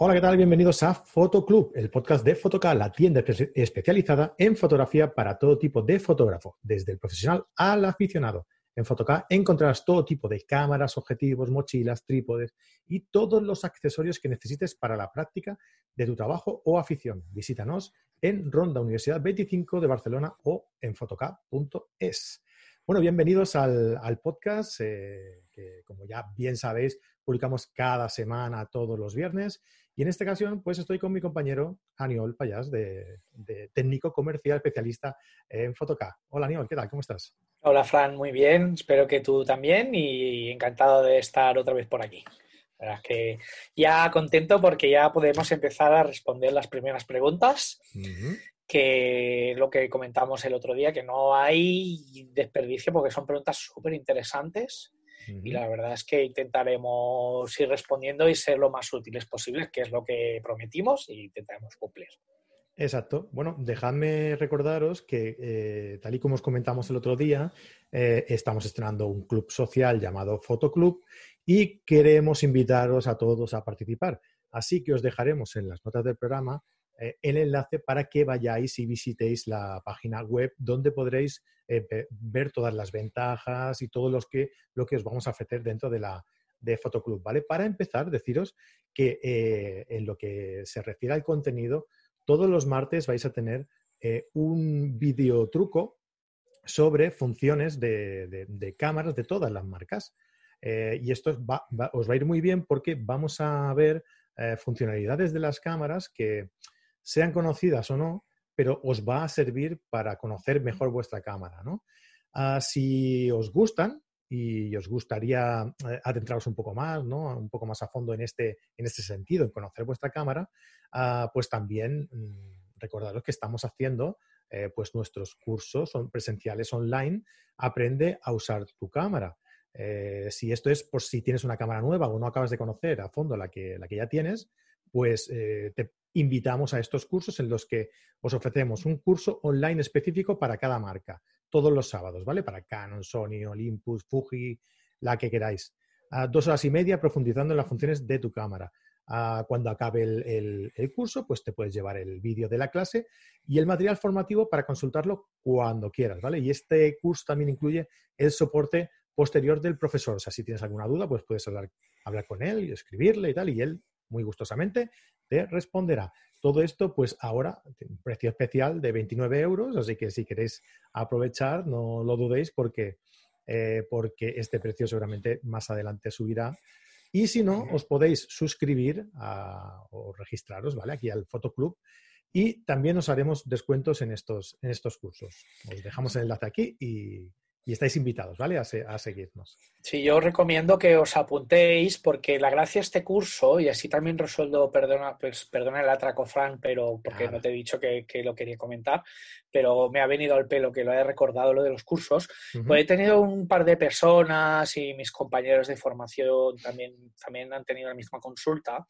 Hola, ¿qué tal? Bienvenidos a Fotoclub, el podcast de Fotoca, la tienda especializada en fotografía para todo tipo de fotógrafo, desde el profesional al aficionado. En Fotoca encontrarás todo tipo de cámaras, objetivos, mochilas, trípodes y todos los accesorios que necesites para la práctica de tu trabajo o afición. Visítanos en Ronda Universidad 25 de Barcelona o en fotoca.es. Bueno, bienvenidos al, podcast eh, que, como ya bien sabéis, publicamos cada semana, todos los viernes. Y en esta ocasión, pues estoy con mi compañero Aniol Payas, de, técnico comercial especialista en Fotoca. Hola Aniol, ¿qué tal? ¿Cómo estás? Hola Fran, muy bien. Espero que tú también y encantado de estar otra vez por aquí. verdad que ya contento porque ya podemos empezar a responder las primeras preguntas, que lo que comentamos el otro día, que no hay desperdicio porque son preguntas súper interesantes y la verdad es que intentaremos ir respondiendo y ser lo más útiles posibles, que es lo que prometimos y intentaremos cumplir. Exacto. Bueno, dejadme recordaros que, eh, tal y como os comentamos el otro día, eh, estamos estrenando un club social llamado Fotoclub y queremos invitaros a todos a participar. Así que os dejaremos en las notas del programa eh, el enlace para que vayáis y visitéis la página web donde podréis eh, ver todas las ventajas y todo que, lo que os vamos a ofrecer dentro de la de Fotoclub, ¿vale? Para empezar, deciros que eh, en lo que se refiere al contenido, todos los martes vais a tener un video truco sobre funciones de, cámaras de todas las marcas. y esto os va a ir muy bien porque vamos a ver funcionalidades de las cámaras que, sean conocidas o no, pero os va a servir para conocer mejor vuestra cámara, ¿no? Ah, si os gustan y os gustaría eh, adentraros un poco más, ¿no? Un poco más a fondo en este, en este sentido, en conocer vuestra cámara, ah, pues también mm, recordaros que estamos haciendo eh, pues nuestros cursos son presenciales online, aprende a usar tu cámara. Eh, si esto es por si tienes una cámara nueva o no acabas de conocer a fondo la que, la que ya tienes, pues te invitamos a estos cursos en los que os ofrecemos un curso online específico para cada marca, todos los sábados, ¿vale? Para Canon, Sony, Olympus, Fuji, la que queráis. dos horas y media profundizando en las funciones de tu cámara. cuando acabe el, curso, pues te puedes llevar el vídeo de la clase y el material formativo para consultarlo cuando quieras, ¿vale? Y este curso también incluye el soporte posterior del profesor. O sea, si tienes alguna duda, pues puedes hablar, hablar con él y escribirle y tal, y él muy gustosamente te responderá. Todo esto, pues ahora, un precio especial de 29 euros, así que si queréis aprovechar, no lo dudéis porque, eh, porque este precio seguramente más adelante subirá. Y si no, os podéis suscribir o registraros, ¿vale? Aquí al Fotoclub. Y también os haremos descuentos en estos, en estos cursos. Os dejamos el enlace aquí y, y estáis invitados, ¿vale? A, seguirnos. Sí, yo os recomiendo que os apuntéis porque la gracia de este curso, y así también resuelvo, perdona, pues, perdona el atraco, Fran, pero porque no te he dicho que, lo quería comentar, pero me ha venido al pelo que lo he recordado lo de los cursos. Pues he tenido un par de personas y mis compañeros de formación también, también han tenido la misma consulta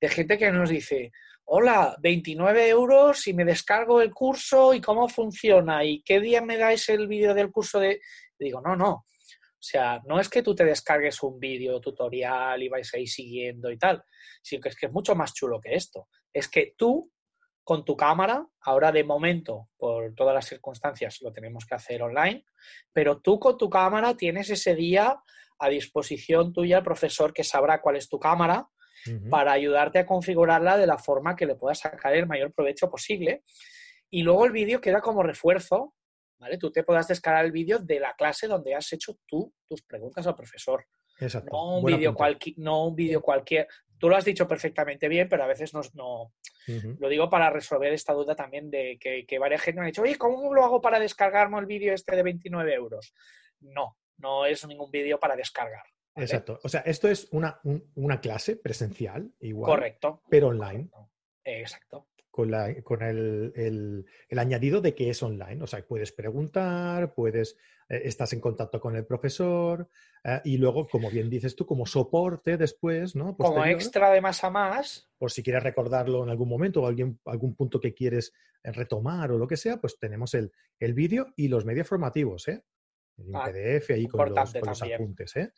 de gente que nos dice, hola, 29 euros y me descargo el curso y cómo funciona y qué día me dais el vídeo del curso de... digo, no, no. O sea, no es que tú te descargues un vídeo tutorial y vais ahí siguiendo y tal, sino que es que es mucho más chulo que esto. Es que tú, con tu cámara, ahora de momento, por todas las circunstancias, lo tenemos que hacer online, pero tú con tu cámara tienes ese día a disposición tuya el profesor que sabrá cuál es tu cámara, para ayudarte a configurarla de la forma que le puedas sacar el mayor provecho posible. Y luego el vídeo queda como refuerzo, ¿vale? Tú te puedas descargar el vídeo de la clase donde has hecho tú tus preguntas al profesor. Exacto. No un vídeo no un vídeo cualquier. Tú lo has dicho perfectamente bien, pero a veces no, no lo digo para resolver esta duda también de que, que varias gente me ha dicho, oye, ¿cómo lo hago para descargarme el vídeo este de 29 euros? No, no es ningún vídeo para descargar. Exacto. O sea, esto es una, una clase presencial, igual. Correcto. Pero online. Exacto. Con, la, con el, el, añadido de que es online. O sea, puedes preguntar, puedes, eh, estás en contacto con el profesor eh, y luego, como bien dices tú, como soporte después, ¿no? como extra de más a más. Por si quieres recordarlo en algún momento o alguien, algún punto que quieres eh, retomar o lo que sea, pues tenemos el, el vídeo y los medios formativos, ¿eh? El ah, PDF ahí con los, con los, apuntes, ¿eh?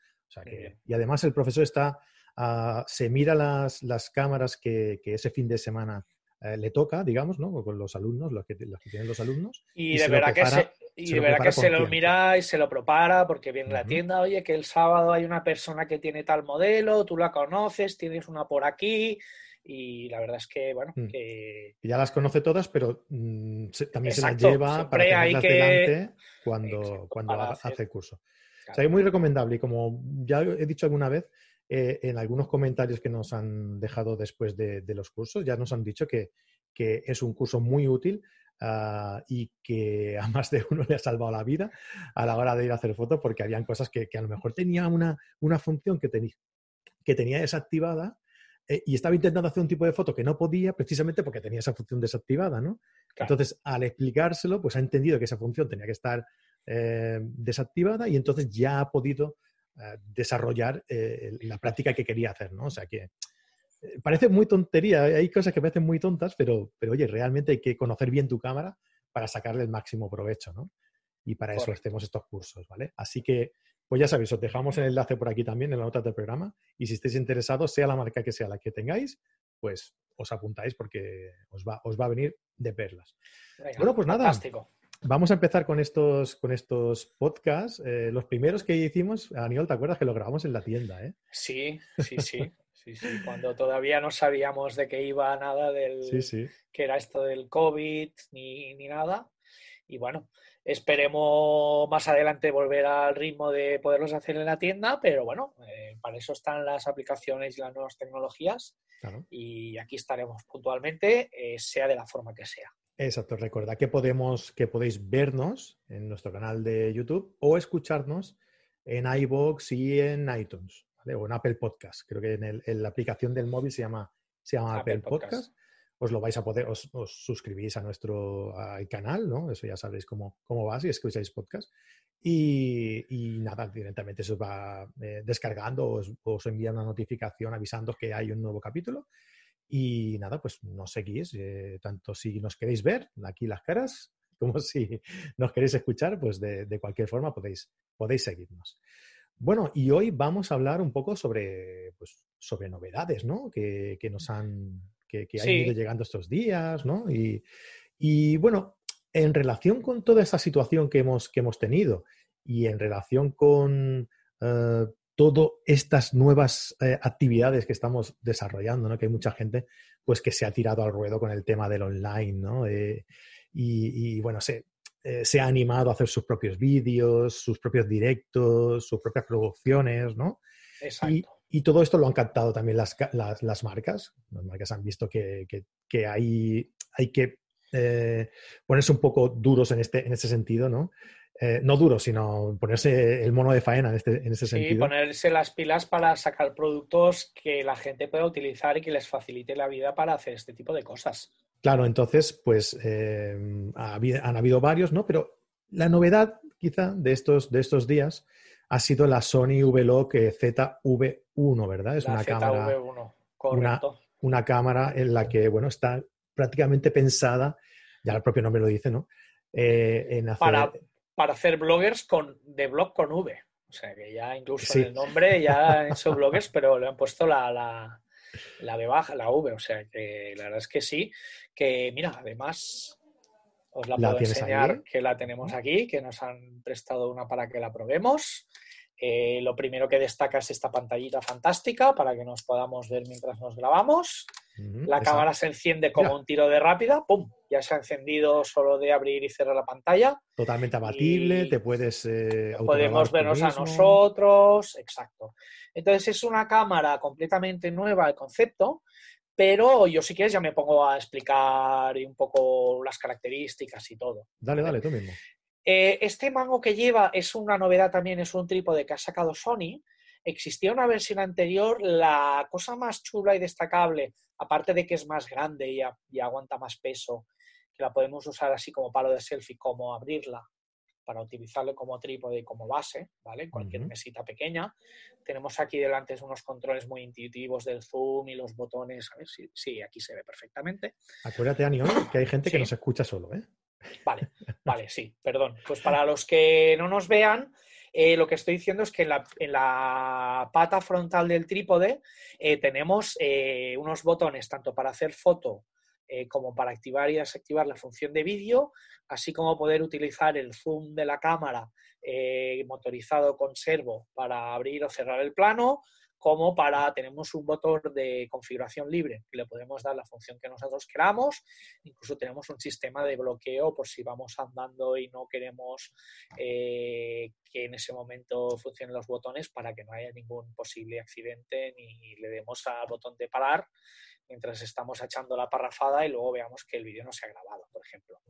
Y además el profesor está ah, se mira las, las cámaras que, que, ese fin de semana eh, le toca, digamos, ¿no? Con los alumnos, los que, los que tienen los alumnos. Y, de verdad que se, y de verdad que se lo mira y se lo prepara porque viene la tienda, oye, que el sábado hay una persona que tiene tal modelo, tú la conoces, tienes una por aquí, y la verdad es que, bueno, mm. que... Ya las conoce todas, pero mm, también se las lleva para tenerlas delante cuando, cuando hace el curso. O sea, es muy recomendable y como ya he dicho alguna vez, eh, en algunos comentarios que nos han dejado después de, los cursos, ya nos han dicho que, que es un curso muy útil ah, y que a más de uno le ha salvado la vida a la hora de ir a hacer fotos porque habían cosas que, que a lo mejor tenía una, una función que, tenía que tenía desactivada eh, y estaba intentando hacer un tipo de foto que no podía precisamente porque tenía esa función desactivada, ¿no? Entonces, al explicárselo, pues ha entendido que esa función tenía que estar eh, desactivada y entonces ya ha podido eh, desarrollar la práctica que quería hacer, ¿no? O sea que parece muy tontería, hay cosas que parecen muy tontas, pero, pero oye, realmente hay que conocer bien tu cámara para sacarle el máximo provecho, ¿no? Y para eso hacemos estos cursos, ¿vale? Así que pues ya sabéis, os dejamos el enlace por aquí también en la nota del programa y si estáis interesados, sea la marca que sea la que tengáis, pues os apuntáis porque os va, os va a venir de perlas. bueno, pues nada. Vamos a empezar con estos, con estos podcasts. Eh, los primeros que hicimos, Aniol, ¿te acuerdas que los grabamos en la tienda? Eh? Sí, sí, sí. Sí, sí, cuando todavía no sabíamos de qué iba nada del que era esto del COVID ni, ni nada. Y bueno, Esperemos más adelante volver al ritmo de poderlos hacer en la tienda, pero bueno, eh, para eso están las aplicaciones y las nuevas tecnologías. Y aquí estaremos puntualmente, eh, sea de la forma que sea. Exacto, recuerda que, podemos, que podéis vernos en nuestro canal de YouTube o escucharnos en iBox y en iTunes, o en Apple Podcast. Creo que en, la aplicación del móvil se llama, se llama Apple, Podcast os lo vais a poder, os, suscribís a nuestro canal, ¿no? Eso ya sabréis cómo, cómo va si escucháis podcast. Y, y nada, directamente se os va eh, descargando, os, os, envía una notificación avisando que hay un nuevo capítulo. Y nada, pues nos seguís, eh, tanto si nos queréis ver aquí las caras, como si nos queréis escuchar, pues de, de cualquier forma podéis, podéis seguirnos. Bueno, y hoy vamos a hablar un poco sobre, pues, sobre novedades, ¿no? Que, que nos han que, que han ido llegando estos días, ¿no? Y, bueno, en relación con toda esta situación que hemos, que hemos tenido y en relación con uh, todas estas nuevas eh, actividades que estamos desarrollando, ¿no? Que hay mucha gente pues que se ha tirado al ruedo con el tema del online, ¿no? Eh, y, bueno, se, se ha animado a hacer sus propios vídeos, sus propios directos, sus propias producciones, ¿no? Exacto. Y todo esto lo han captado también las, marcas. Las marcas han visto que, hay, hay, que eh, ponerse un poco duros en este, en este sentido, ¿no? Eh, no duros, sino ponerse el mono de faena en este, en ese sí, sentido. ponerse las pilas para sacar productos que la gente pueda utilizar y que les facilite la vida para hacer este tipo de cosas. Claro, entonces, pues eh, han habido varios, ¿no? Pero la novedad, quizá, de estos, de estos días ha sido la Sony V-Log ZV1, ¿verdad? Es una cámara. Una, una, cámara en la que, bueno, está prácticamente pensada, ya el propio nombre lo dice, ¿no? Eh, en hacer... para, para, hacer bloggers con, de blog con V. O sea, que ya incluso en el nombre ya hecho bloggers, pero le han puesto la, la, la B baja, la V. O sea, que la verdad es que sí. Que mira, además os la, puedo enseñar que la tenemos aquí, que nos han prestado una para que la probemos. Eh, lo primero que destaca es esta pantallita fantástica para que nos podamos ver mientras nos grabamos. la cámara se enciende como un tiro de rápida, ¡pum! Ya se ha encendido solo de abrir y cerrar la pantalla. Totalmente abatible, te puedes... Eh, podemos vernos a nosotros, exacto. Entonces es una cámara completamente nueva el concepto, pero yo si quieres ya me pongo a explicar un poco las características y todo. Dale, dale, tú mismo. Eh, este mango que lleva es una novedad también, es un trípode que ha sacado Sony. Existía una versión anterior, la cosa más chula y destacable, aparte de que es más grande y, y aguanta más peso, que la podemos usar así como palo de selfie, como abrirla para utilizarlo como trípode y como base, ¿vale? Cualquier mesita pequeña. Tenemos aquí delante unos controles muy intuitivos del zoom y los botones. A ver si sí, aquí se ve perfectamente. Acuérdate, Anión, que hay gente que nos escucha solo, ¿eh? Vale, vale, sí, perdón. Pues para los que no nos vean, eh, lo que estoy diciendo es que en la, pata frontal del trípode eh, tenemos eh, unos botones tanto para hacer foto como para activar y desactivar la función de vídeo, así como poder utilizar el zoom de la cámara motorizado con servo para abrir o cerrar el plano, como para, tenemos un botón de configuración libre que le podemos dar la función que nosotros queramos, incluso tenemos un sistema de bloqueo por si vamos andando y no queremos eh, que en ese momento funcionen los botones para que no haya ningún posible accidente ni le demos al botón de parar mientras estamos echando la parrafada y luego veamos que el vídeo no se ha grabado, por ejemplo.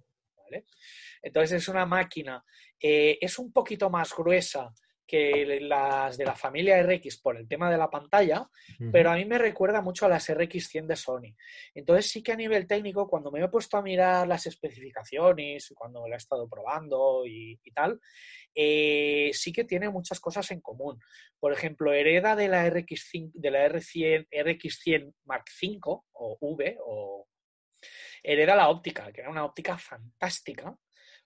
Entonces es una máquina, eh, es un poquito más gruesa que las de la familia RX por el tema de la pantalla, pero a mí me recuerda mucho a las RX100 de Sony. Entonces sí que a nivel técnico, cuando me he puesto a mirar las especificaciones, cuando la he estado probando y, tal, eh, sí que tiene muchas cosas en común. Por ejemplo, hereda de la RX, de la R100, RX100 Mark V o V, o hereda la óptica, que era una óptica fantástica.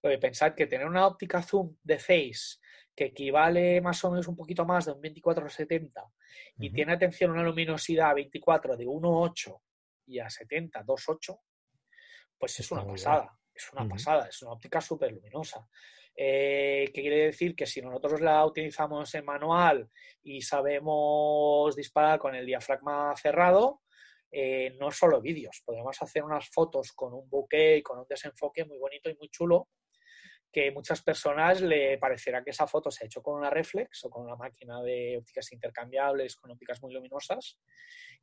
Lo de pensar que tener una óptica zoom de 6 que equivale más o menos un poquito más de un 24-70 y tiene atención a una luminosidad a 24 de 1.8 y a 70 2.8, pues es una pasada, es una pasada, es una óptica súper luminosa. Eh, ¿Qué quiere decir? Que si nosotros la utilizamos en manual y sabemos disparar con el diafragma cerrado, eh, no solo vídeos, podemos hacer unas fotos con un bokeh y con un desenfoque muy bonito y muy chulo que muchas personas le parecerá que esa foto se ha hecho con una reflex o con una máquina de ópticas intercambiables con ópticas muy luminosas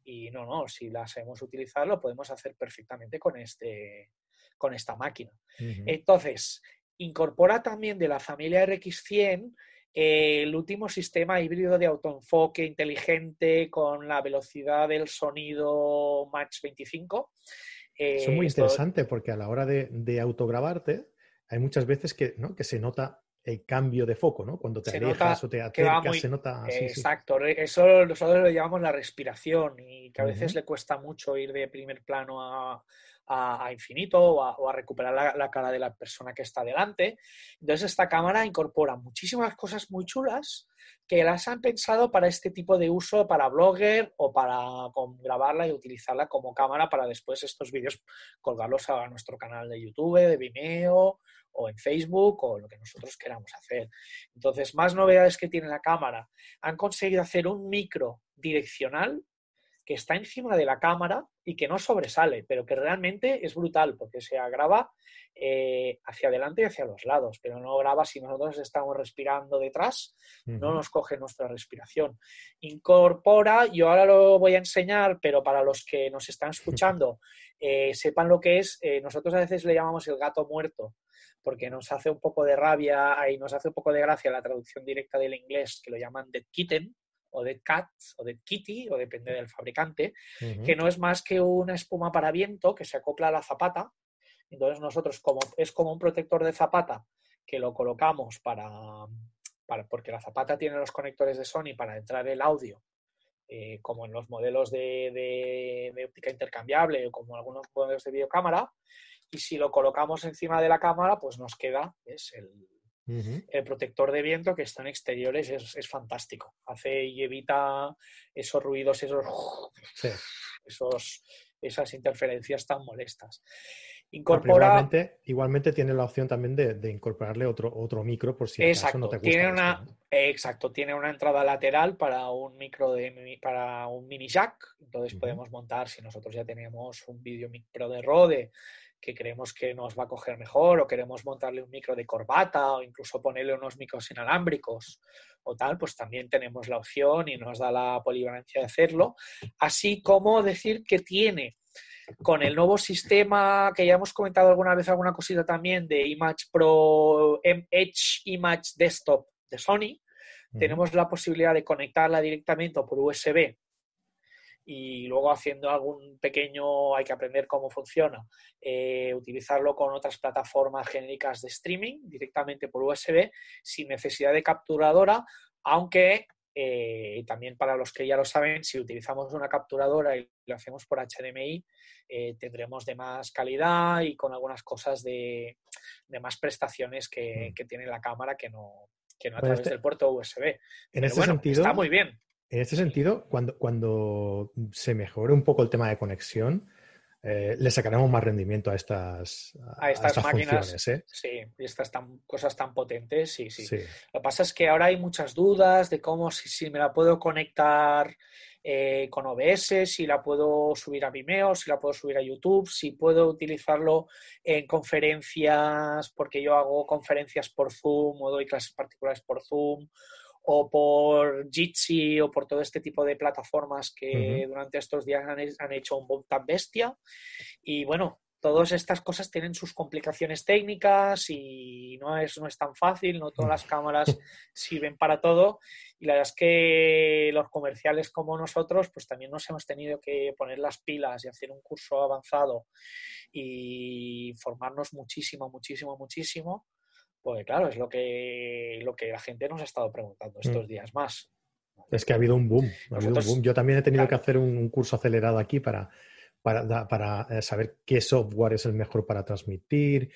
y no, no, si la sabemos utilizar lo podemos hacer perfectamente con, este, con esta máquina. Entonces, incorpora también de la familia RX100 el último sistema híbrido de autoenfoque inteligente con la velocidad del sonido Max 25. es muy eh, interesante porque a la hora de, de autograbarte, hay muchas veces que, ¿no? que se nota el cambio de foco, ¿no? Cuando te alejas o te acercas, se nota así. Exacto, eso nosotros lo llamamos la respiración y que a veces le cuesta mucho ir de primer plano a, a, infinito o a, recuperar la, cara de la persona que está delante. Entonces esta cámara incorpora muchísimas cosas muy chulas que las han pensado para este tipo de uso, para blogger o para grabarla y utilizarla como cámara para después estos vídeos colgarlos a nuestro canal de YouTube, de Vimeo o en Facebook o lo que nosotros queramos hacer. Entonces, más novedades que tiene la cámara. Han conseguido hacer un micro direccional que está encima de la cámara y que no sobresale, pero que realmente es brutal porque se graba eh, hacia adelante y hacia los lados, pero no graba si nosotros estamos respirando detrás, no nos coge nuestra respiración. Incorpora, yo ahora lo voy a enseñar, pero para los que nos están escuchando, eh, sepan lo que es, eh, nosotros a veces le llamamos el gato muerto, porque nos hace un poco de rabia y nos hace un poco de gracia la traducción directa del inglés, que lo llaman dead kitten, o de Cat o de Kitty, o depende del fabricante, que no es más que una espuma para viento que se acopla a la zapata. Entonces nosotros, como es como un protector de zapata que lo colocamos para, para porque la zapata tiene los conectores de Sony para entrar el audio, eh, como en los modelos de, de, óptica intercambiable o como algunos modelos de videocámara, y si lo colocamos encima de la cámara, pues nos queda es el, el protector de viento que está en exteriores es, fantástico. Hace y evita esos ruidos, esos, esos esas interferencias tan molestas. Incorpora... Igualmente, tiene la opción también de, incorporarle otro, otro micro por si exacto, no te gusta. Tiene una, exacto, tiene una entrada lateral para un micro de para un mini jack. Entonces podemos montar, si nosotros ya tenemos un vídeo micro de Rode que creemos que nos va a coger mejor o queremos montarle un micro de corbata o incluso ponerle unos micros inalámbricos o tal, pues también tenemos la opción y nos da la polivalencia de hacerlo. Así como decir que tiene con el nuevo sistema que ya hemos comentado alguna vez, alguna cosita también de Image Pro Edge Image Desktop de Sony, tenemos la posibilidad de conectarla directamente por USB y luego haciendo algún pequeño, hay que aprender cómo funciona, eh, utilizarlo con otras plataformas genéricas de streaming directamente por USB sin necesidad de capturadora, aunque eh, también para los que ya lo saben, si utilizamos una capturadora y lo hacemos por HDMI, eh, tendremos de más calidad y con algunas cosas de, más prestaciones que, mm. que, tiene la cámara que no, que no a través este del puerto USB. En este sentido, está muy bien. En este sentido, cuando, cuando se mejore un poco el tema de conexión, eh, le sacaremos más rendimiento a estas, a estas, máquinas. ¿eh? Sí, y estas tan, cosas tan potentes, sí, sí, Lo que pasa es que ahora hay muchas dudas de cómo, si, si me la puedo conectar eh, con OBS, si la puedo subir a Vimeo, si la puedo subir a YouTube, si puedo utilizarlo en conferencias, porque yo hago conferencias por Zoom o doy clases particulares por Zoom o por Jitsi o por todo este tipo de plataformas que durante estos días han, hecho un boom tan bestia. Y bueno, todas estas cosas tienen sus complicaciones técnicas y no es, no es tan fácil, no todas las cámaras sirven para todo. Y la verdad es que los comerciales como nosotros, pues también nos hemos tenido que poner las pilas y hacer un curso avanzado y formarnos muchísimo, muchísimo, muchísimo pues claro, es lo que, lo que la gente nos ha estado preguntando mm. estos días más. Es que ha habido un boom. Yo también he tenido que hacer un, curso acelerado aquí para, para, para, eh, saber qué software es el mejor para transmitir,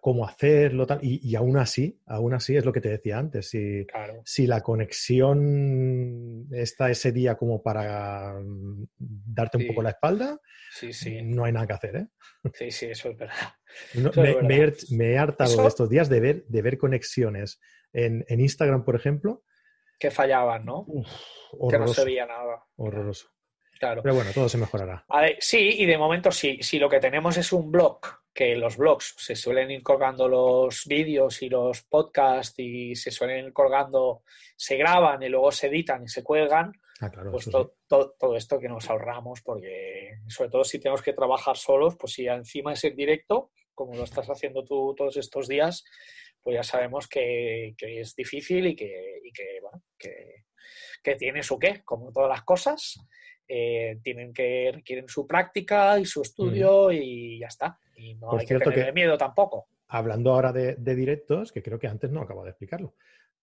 cómo hacerlo, tal. Y, aún así, aún así es lo que te decía antes. Si, si la conexión está ese día como para mm, darte un poco la espalda, no hay nada que hacer, ¿eh? Sí, sí, eso es verdad. me, he hartado estos días de ver, de ver conexiones en, Instagram, por ejemplo. Que fallaban, ¿no? que no se veía nada. Horroroso. Claro. Pero bueno, todo se mejorará. sí, y de momento sí. Si lo que tenemos es un blog, que los blogs se suelen ir colgando los vídeos y los podcasts y se suelen ir colgando, se graban y luego se editan y se cuelgan, Ah, pues todo esto que nos ahorramos, porque sobre todo si tenemos que trabajar solos, pues si encima es en directo, como lo estás haciendo tú todos estos días, pues ya sabemos que, es difícil y que, bueno, que, tiene su qué, como todas las cosas. Eh, tienen que requieren su práctica y su estudio y ya está. Y no hay que tener miedo tampoco. Hablando ahora de, directos, que creo que antes no acabo de explicarlo.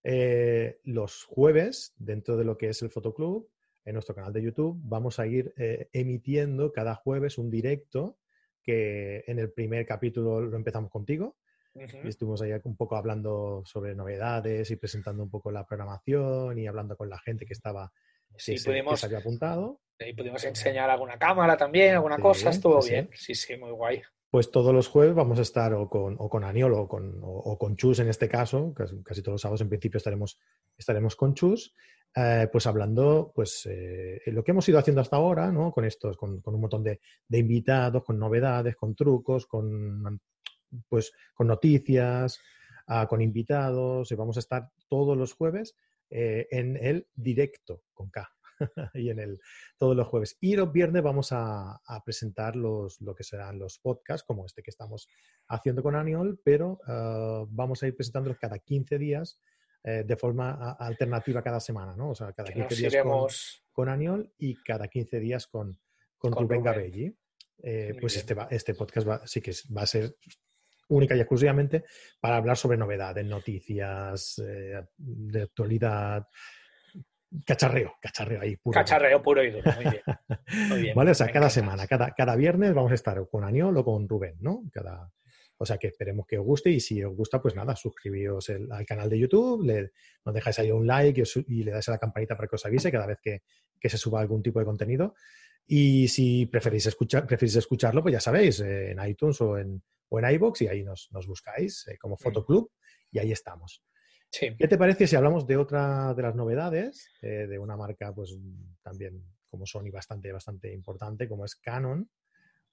Eh, los jueves, dentro de lo que es el Fotoclub, en nuestro canal de YouTube, vamos a ir eh, emitiendo cada jueves un directo que en el primer capítulo lo empezamos contigo. Y estuvimos ahí un poco hablando sobre novedades y presentando un poco la programación y hablando con la gente que estaba sí, pudimos, se había apuntado. Y pudimos enseñar alguna cámara también, alguna cosa, estuvo bien. Sí, sí, muy guay. Pues todos los jueves vamos a estar o con, o con Aniol o con, o, con, Chus en este caso, casi, casi, todos los sábados en principio estaremos, estaremos con Chus, eh, pues hablando pues eh, lo que hemos ido haciendo hasta ahora, ¿no? Con estos, con, un montón de, invitados, con novedades, con trucos, con pues con noticias, ah, con invitados, y vamos a estar todos los jueves eh, en el directo con K. y en el todos los jueves. Y los viernes vamos a, presentar los, lo que serán los podcasts, como este que estamos haciendo con Aniol, pero uh, vamos a ir presentándolos cada 15 días eh, de forma alternativa cada semana, ¿no? O sea, cada 15 días con, Aniol y cada 15 días con, con, Rubén Gabelli. Eh, pues este, este podcast va, sí que va a ser única y exclusivamente para hablar sobre novedades, noticias, eh, de actualidad, Cacharreo, cacharreo ahí puro. Cacharreo puro y duro, muy bien. vale, o sea, cada semana, cada, cada viernes vamos a estar con Aniol o con Rubén, ¿no? Cada, o sea que esperemos que os guste y si os gusta, pues nada, suscribíos al canal de YouTube, le, nos dejáis ahí un like y, le dais a la campanita para que os avise cada vez que, se suba algún tipo de contenido. Y si preferís, escuchar, preferís escucharlo, pues ya sabéis, en iTunes o en, o en iBox y ahí nos, buscáis eh, como mm. Fotoclub y ahí estamos. ¿Qué te parece si hablamos de otra de las novedades, eh, de una marca pues también como Sony bastante, bastante importante, como es Canon,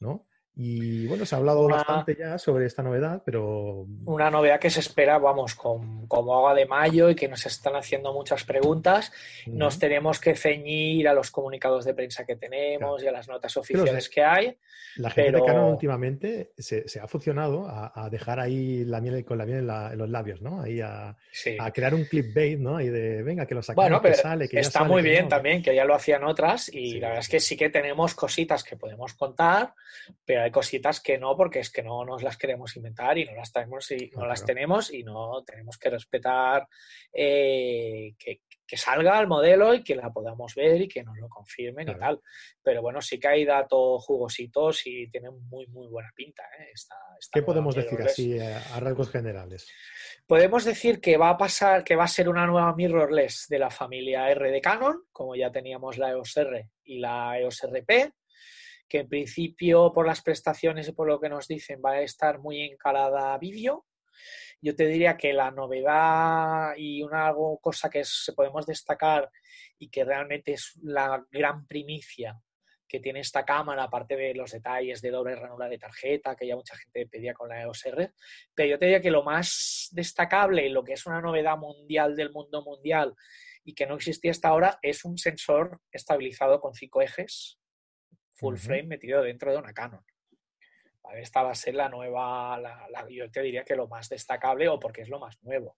¿no? Y bueno, se ha hablado bastante ya sobre esta novedad, pero... Una novedad que se espera, vamos, con, como agua de mayo y que nos están haciendo muchas preguntas. Nos tenemos que ceñir a los comunicados de prensa que tenemos y a las notas oficiales que hay. La gente de Canon últimamente se, ha funcionado a, dejar ahí la miel con la miel en, los labios, ¿no? Ahí a, crear un clipbait, ¿no? Ahí de, venga, que lo sacamos, bueno, pero que sale, que Está muy bien también, que ya lo hacían otras y la verdad es que sí que tenemos cositas que podemos contar, pero hay cositas que no, porque es que no nos las queremos inventar y no las tenemos y, no las tenemos y no tenemos que respetar eh, que, salga el modelo y que la podamos ver y que nos lo confirmen y tal. Pero bueno, sí que hay datos jugositos y tienen muy, muy buena pinta. ¿eh? ¿Qué podemos decir así a rasgos generales? Podemos decir que va a pasar, que va a ser una nueva mirrorless de la familia R de Canon, como ya teníamos la EOS R y la EOS RP que en principio por las prestaciones y por lo que nos dicen va a estar muy encarada a vídeo. Yo te diría que la novedad y una cosa que se podemos destacar y que realmente es la gran primicia que tiene esta cámara, aparte de los detalles de doble ranura de tarjeta, que ya mucha gente pedía con la EOS R, pero yo te diría que lo más destacable lo que es una novedad mundial del mundo mundial y que no existía hasta ahora es un sensor estabilizado con cinco ejes full frame metido dentro de una Canon. Esta va a ser la nueva, yo te diría que lo más destacable o porque es lo más nuevo.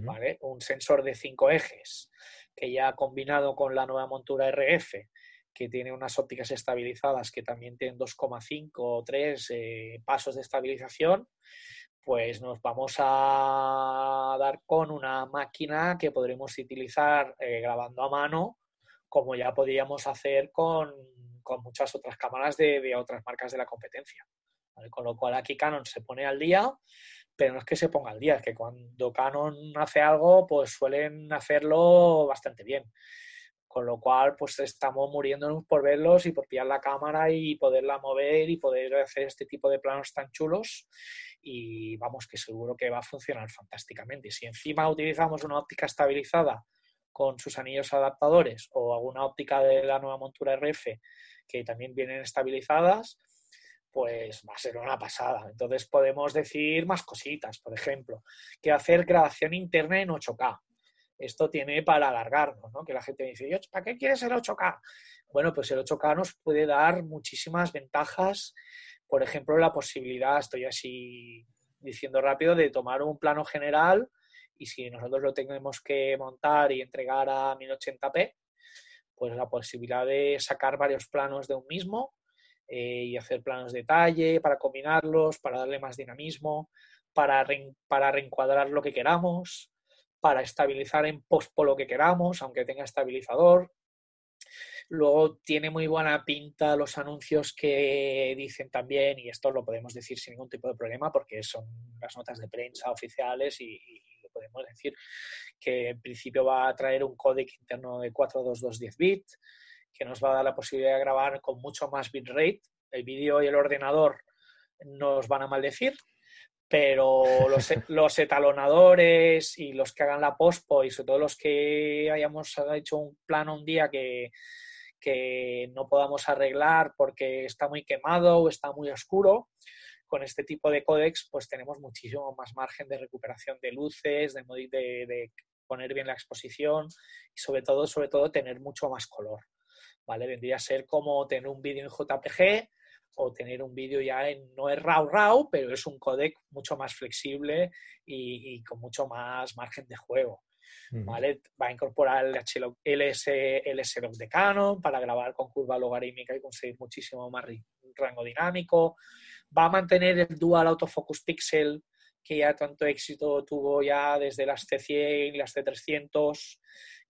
¿vale? Un sensor de cinco ejes que ya combinado con la nueva montura RF, que tiene unas ópticas estabilizadas que también tienen 2,5 o 3 eh, pasos de estabilización, pues nos vamos a dar con una máquina que podremos utilizar eh, grabando a mano, como ya podíamos hacer con con muchas otras cámaras de, otras marcas de la competencia. Con lo cual aquí Canon se pone al día, pero no es que se ponga al día, es que cuando Canon hace algo, pues suelen hacerlo bastante bien. Con lo cual, pues estamos muriéndonos por verlos y por pillar la cámara y poderla mover y poder hacer este tipo de planos tan chulos. Y vamos, que seguro que va a funcionar fantásticamente. Si encima utilizamos una óptica estabilizada con sus anillos adaptadores o alguna óptica de la nueva montura RF que también vienen estabilizadas, pues va a ser una pasada. Entonces podemos decir más cositas, por ejemplo, que hacer grabación interna en 8K. Esto tiene para alargarnos, ¿no? Que la gente dice, ¿para qué quieres el 8K? Bueno, pues el 8K nos puede dar muchísimas ventajas. Por ejemplo, la posibilidad, estoy así diciendo rápido, de tomar un plano general y si nosotros lo tenemos que montar y entregar a 1080p, pues la posibilidad de sacar varios planos de un mismo eh, y hacer planos de detalle para combinarlos, para darle más dinamismo, para, para reencuadrar lo que queramos, para estabilizar en pospo lo que queramos, aunque tenga estabilizador. Luego tiene muy buena pinta los anuncios que dicen también, y esto lo podemos decir sin ningún tipo de problema porque son las notas de prensa oficiales y podemos decir que en principio va a traer un códec interno de 42210 bits, que nos va a dar la posibilidad de grabar con mucho más bitrate. El vídeo y el ordenador nos van a maldecir, pero los, los, etalonadores y los que hagan la pospo y sobre todo los que hayamos hecho un plano un día que, que no podamos arreglar porque está muy quemado o está muy oscuro, con este tipo de códex pues tenemos muchísimo más margen de recuperación de luces, de, de, poner bien la exposición y sobre todo, sobre todo tener mucho más color. ¿vale? Vendría a ser como tener un vídeo en JPG o tener un vídeo ya en, no es RAW RAW, pero es un codec mucho más flexible y, con mucho más margen de juego. ¿vale? Va a incorporar el LS, LS de Canon para grabar con curva logarítmica y conseguir muchísimo más rango dinámico va a mantener el Dual Autofocus Pixel que ya tanto éxito tuvo ya desde las C100 y las C300,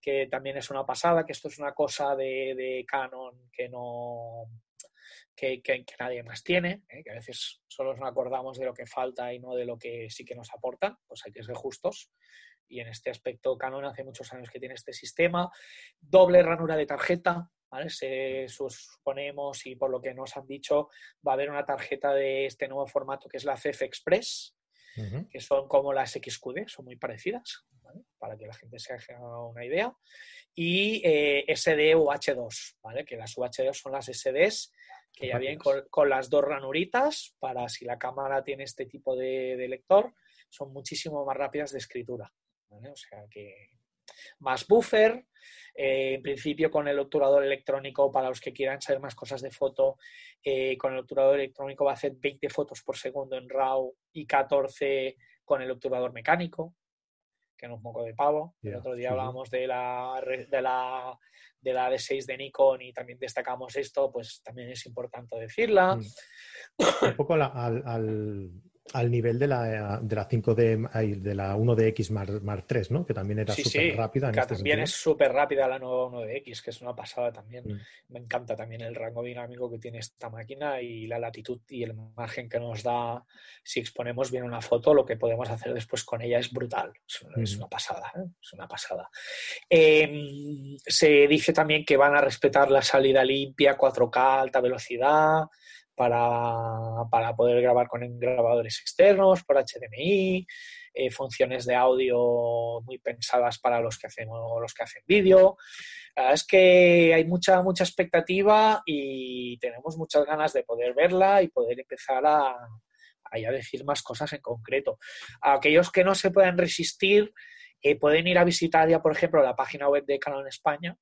que también es una pasada, que esto es una cosa de, Canon que no que, nadie más tiene, ¿eh? que a veces solo nos acordamos de lo que falta y no de lo que sí que nos aporta, pues hay que ser justos. Y en este aspecto Canon hace muchos años que tiene este sistema. Doble ranura de tarjeta, se suponemos y por lo que nos han dicho va a haber una tarjeta de este nuevo formato que es la CF Express, que son como las XQD, son muy parecidas, para que la gente se haga una idea, y eh, SD UH2, ¿vale? que las UH2 son las SDs que ya vienen con, las dos ranuritas para si la cámara tiene este tipo de, lector, son muchísimo más rápidas de escritura. O sea que más buffer, eh, en principio con el obturador electrónico, para los que quieran saber más cosas de foto, eh, con el obturador electrónico va a hacer 20 fotos por segundo en RAW y 14 con el obturador mecánico. que no es moco de pavo. El otro día hablábamos de la, de la de la D6 de Nikon y también destacamos esto, pues también es importante decirla. Mm. Un poco al, al nivel de la, de la 5D, de la 1DX Mark, 3, ¿no? Que también era súper rápida. que este también es súper rápida la nueva 1DX, que es una pasada también. Mm. Me encanta también el rango dinámico que tiene esta máquina y la latitud y el margen que nos da. Si exponemos bien una foto, lo que podemos hacer después con ella es brutal. Es, una pasada, ¿eh? es una pasada. Em, se dice también que van a respetar la salida limpia, 4K, alta velocidad para, poder grabar con grabadores externos, por HDMI, eh, funciones de audio muy pensadas para los que hacemos los que hacen vídeo. es que hay mucha, mucha expectativa y tenemos muchas ganas de poder verla y poder empezar a, a decir más cosas en concreto. aquellos que no se puedan resistir, eh, pueden ir a visitar ya, por ejemplo, la página web de Canon España,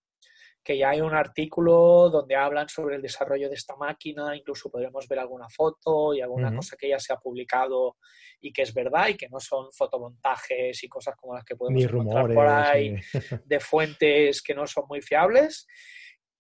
que ya hay un artículo donde hablan sobre el desarrollo de esta máquina, incluso podremos ver alguna foto y alguna cosa que ya se ha publicado y que es verdad y que no son fotomontajes y cosas como las que podemos encontrar por ahí de fuentes que no son muy fiables.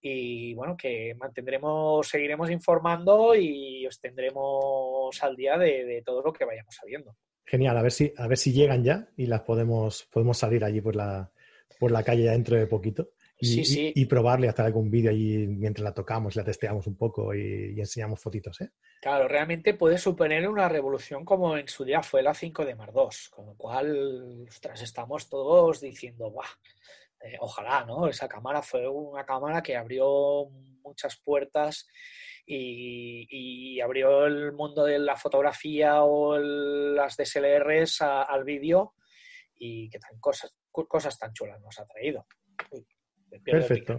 Y bueno, que mantendremos, seguiremos informando y os tendremos al día de, todo lo que vayamos sabiendo. Genial, a ver si, a ver si llegan ya y las podemos, podemos salir allí por la, por la calle dentro de poquito y, y, probarle, hacer algún vídeo ahí mientras la tocamos, la testeamos un poco y, enseñamos fotitos. ¿eh? Claro, realmente puede suponer una revolución como en su día fue la 5 de Mar 2, con lo cual, ostras, estamos todos diciendo, ¡buah! Eh, ojalá, ¿no? Esa cámara fue una cámara que abrió muchas puertas y, abrió el mundo de la fotografía o las DSLRs al vídeo y que tan cosas, cosas tan chulas nos ha traído. Perfecto.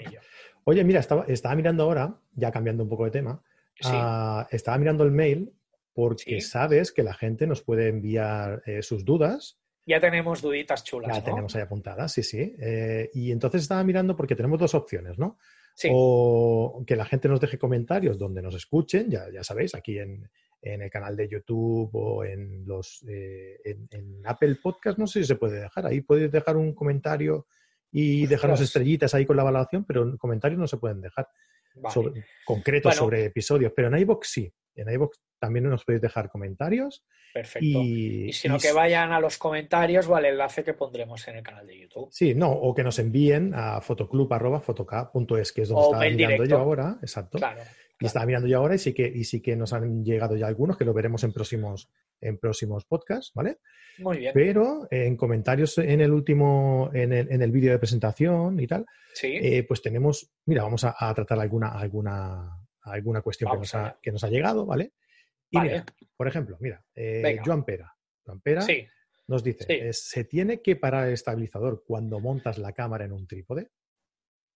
Oye, mira, estaba, estaba, mirando ahora, ya cambiando un poco de tema, ah, estaba mirando el mail porque sabes que la gente nos puede enviar eh, sus dudas. Ya tenemos duditas chulas. Ya tenemos ahí apuntadas, sí, sí. Eh, y entonces estaba mirando porque tenemos dos opciones, ¿no? O que la gente nos deje comentarios donde nos escuchen, ya, ya sabéis, aquí en, el canal de YouTube o en los eh, en, Apple Podcast, no sé si se puede dejar. Ahí podéis dejar un comentario y dejarnos estrellitas ahí con la evaluación, pero comentarios no se pueden dejar concretos sobre episodios. Pero en iVoox sí. En iVoox también nos podéis dejar comentarios. Perfecto. Y, si no, que vayan a los comentarios o al enlace que pondremos en el canal de YouTube. Sí, no, o que nos envíen a fotoclub.fotoca.es, que es donde está mirando yo ahora. Exacto. Claro. Y estaba mirando yo ahora y sí que, y sí que nos han llegado ya algunos, que lo veremos en próximos, en próximos podcasts, ¿vale? Muy bien. Pero en comentarios en el último, en el, en el vídeo de presentación y tal, eh, pues tenemos, mira, vamos a, tratar alguna, alguna, alguna cuestión que nos, ha, que nos, ha, llegado, ¿vale? Y mira, por ejemplo, mira, eh, Joan Pera. Joan Pera nos dice, eh, ¿se tiene que parar el estabilizador cuando montas la cámara en un trípode?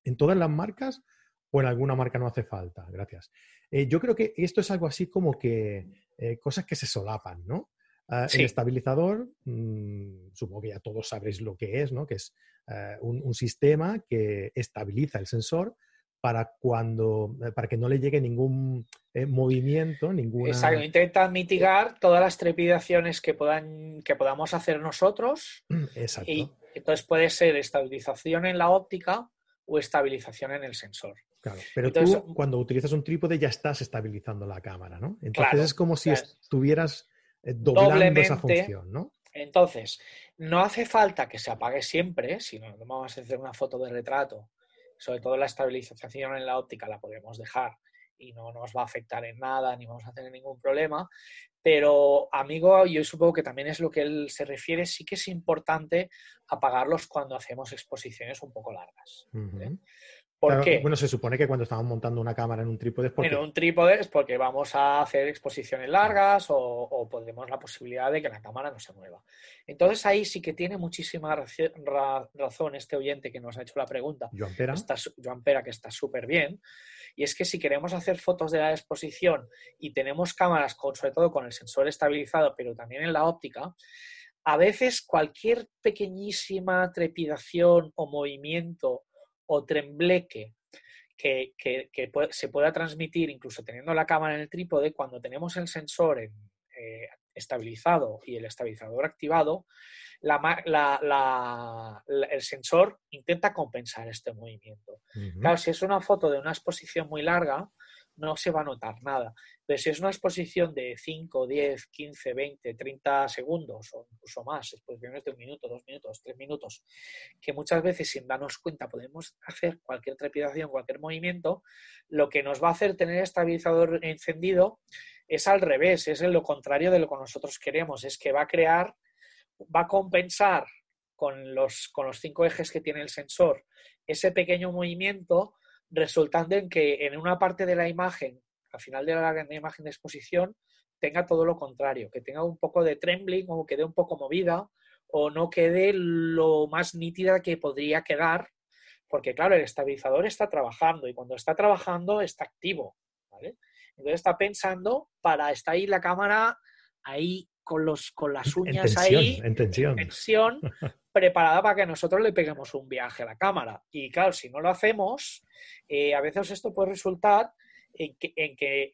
En todas las marcas o en alguna marca no hace falta. Gracias. Eh, yo creo que esto es algo así como que eh, cosas que se solapan, ¿no? Ah, el estabilizador, mm, supongo que ya todos sabréis lo que es, ¿no? Que es eh, un, sistema que estabiliza el sensor para cuando para que no le llegue ningún movimiento, ninguna. Exacto, intenta mitigar todas las trepidaciones que puedan que podamos hacer nosotros. Exacto. Y entonces puede ser estabilización en la óptica o estabilización en el sensor. Claro, pero tú cuando utilizas un trípode ya estás estabilizando la cámara, ¿no? Entonces es como si estuvieras eh, doblando esa función, ¿no? Entonces, no hace falta que se apague siempre, si no vamos a hacer una foto de retrato, sobre todo la estabilización en la óptica la podemos dejar y no nos va a afectar en nada ni vamos a tener ningún problema. Pero, amigo, yo supongo que también es lo que él se refiere, sí que es importante apagarlos cuando hacemos exposiciones un poco largas. ¿Por qué? Bueno, se supone que cuando estamos montando una cámara en un trípode es porque... En un trípode es porque vamos a hacer exposiciones largas o, o podemos la posibilidad de que la cámara no se mueva. Entonces ahí sí que tiene muchísima razón este oyente que nos ha hecho la pregunta. Joan Pera. Está, Joan Pera, que está súper bien. Y es que si queremos hacer fotos de la exposición y tenemos cámaras, con, sobre todo con el sensor estabilizado, pero también en la óptica, a veces cualquier pequeñísima trepidación o movimiento o trembleque que, se pueda transmitir incluso teniendo la cámara en el trípode, cuando tenemos el sensor en, eh, estabilizado y el estabilizador activado, el sensor intenta compensar este movimiento. Claro, si es una foto de una exposición muy larga, no se va a notar nada. Pero si es una exposición de 5, 10, 15, 20, 30 segundos o incluso más, exposiciones de un minuto, dos minutos, tres minutos, que muchas veces sin darnos cuenta podemos hacer cualquier trepidación, cualquier movimiento, lo que nos va a hacer tener estabilizador encendido es al revés, es lo contrario de lo que nosotros queremos, es que va a crear, va a compensar con los, con los cinco ejes que tiene el sensor ese pequeño movimiento resultando en que en una parte de la imagen, al final de la, imagen de exposición, tenga todo lo contrario, que tenga un poco de trembling o quede un poco movida o no quede lo más nítida que podría quedar, porque claro, el estabilizador está trabajando y cuando está trabajando está activo, ¿vale? Entonces está pensando para estar ahí la cámara ahí con, los, con las uñas ahí, en tensión. en tensión, preparada para que nosotros le peguemos un viaje a la cámara. Y claro, si no lo hacemos, eh, a veces esto puede resultar en que,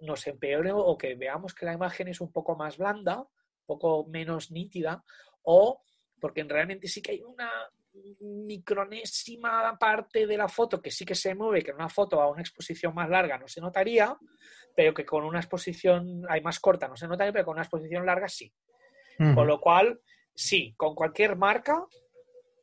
nos empeore o que veamos que la imagen es un poco más blanda, un poco menos nítida, o porque realmente sí que hay una micronésima parte de la foto que sí que se mueve, que en una foto a una exposición más larga no se notaría, pero que con una exposición hay más corta no se notaría, pero con una exposición larga sí. Con lo cual, sí, con cualquier marca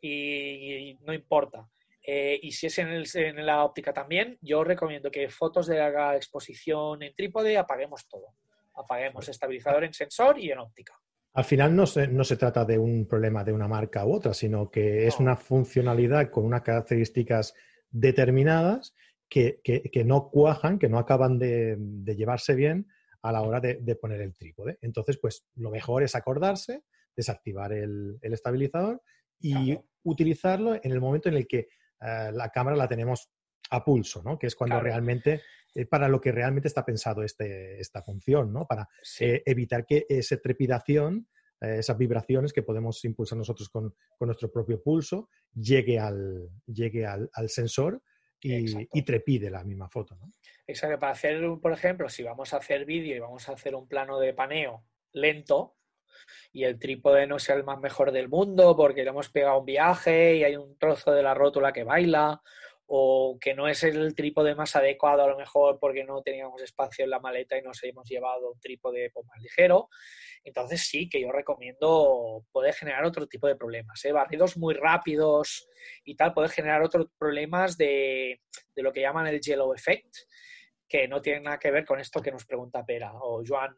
y, no importa. Eh, y si es en, la óptica también, yo recomiendo que fotos de la exposición en trípode apaguemos todo. Apaguemos estabilizador en sensor y en óptica. Al final no se, no se trata de un problema de una marca u otra, sino que es una funcionalidad con unas características determinadas que, no cuajan, que no acaban de, llevarse bien a la hora de, poner el trípode. Entonces, pues lo mejor es acordarse, desactivar el, estabilizador y utilizarlo en el momento en el que eh, la cámara la tenemos a pulso, ¿no? Que es cuando realmente, eh, para lo que realmente está pensado este, esta función, ¿no? Para eh, evitar que esa trepidación, esas vibraciones que podemos impulsar nosotros con, nuestro propio pulso, llegue al, llegue al, sensor y, y, trepide la misma foto, ¿no? Exacto. Para hacer, por ejemplo, si vamos a hacer vídeo y vamos a hacer un plano de paneo lento, y el trípode no sea el más mejor del mundo porque le hemos pegado un viaje y hay un trozo de la rótula que baila o que no es el trípode más adecuado a lo mejor porque no teníamos espacio en la maleta y nos hemos llevado un trípode pues, más ligero. Entonces sí que yo recomiendo, puede generar otro tipo de problemas. ¿eh? Barridos muy rápidos y tal puede generar otros problemas de, de lo que llaman el yellow effect, que no tiene nada que ver con esto que nos pregunta Pera o Joan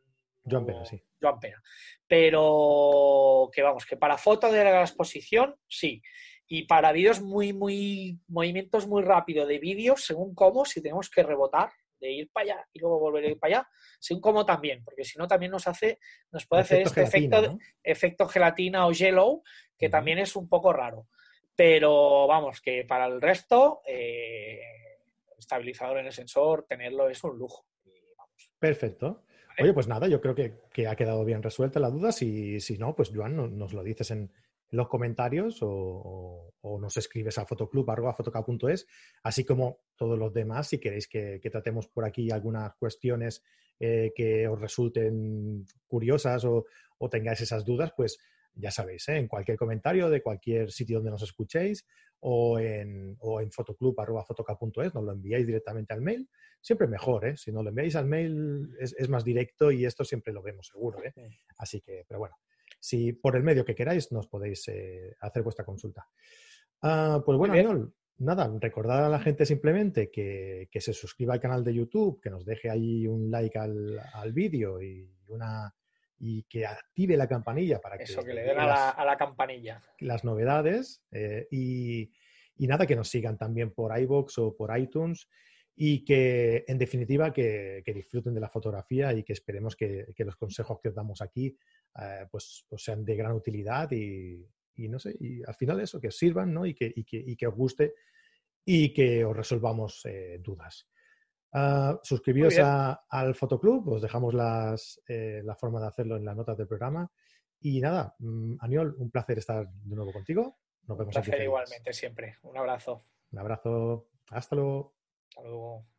Joan Pera, sí. Joan Pera. Pero que vamos, que para foto de la exposición, sí. Y para vídeos muy, muy, movimientos muy rápidos de vídeos, según cómo, si tenemos que rebotar, de ir para allá y luego volver a ir para allá, según cómo también, porque si no también nos hace, nos puede hacer este efecto, efecto gelatina o yellow, que también es un poco raro. Pero vamos, que para el resto, eh, estabilizador en el sensor, tenerlo es un lujo. Perfecto. Oye, pues nada, yo creo que, ha quedado bien resuelta la duda. Si, si no, pues Joan, nos lo dices en, los comentarios o, nos escribes a fotoclub.es, así como todos los demás, si queréis que, tratemos por aquí algunas cuestiones eh, que os resulten curiosas o, tengáis esas dudas, pues ya sabéis, ¿eh? en cualquier comentario de cualquier sitio donde nos escuchéis o en, o en fotoclub.fotoca.es, nos lo enviáis directamente al mail. Siempre mejor, ¿eh? Si nos lo enviáis al mail es, más directo y esto siempre lo vemos seguro, ¿eh? Así que, pero bueno, si por el medio que queráis nos podéis eh, hacer vuestra consulta. Ah, pues bueno, nada, recordad a la gente simplemente que, se suscriba al canal de YouTube, que nos deje ahí un like al, al vídeo y una y que active la campanilla para que... Eso, que le den a la, a la campanilla. Las novedades eh, y, y, nada, que nos sigan también por iVoox o por iTunes y que, en definitiva, que, que disfruten de la fotografía y que esperemos que, que los consejos que os damos aquí eh, pues, pues, sean de gran utilidad y, y, no sé, y al final eso, que os sirvan ¿no? y, que, y, que, y que os guste y que os resolvamos eh, dudas. Uh, suscribíos al Fotoclub, os dejamos las, eh, la forma de hacerlo en las notas del programa. Y nada, mm, Aniol, un placer estar de nuevo contigo. Nos vemos un placer igualmente, siempre. Un abrazo. Un abrazo. Hasta luego. Hasta luego.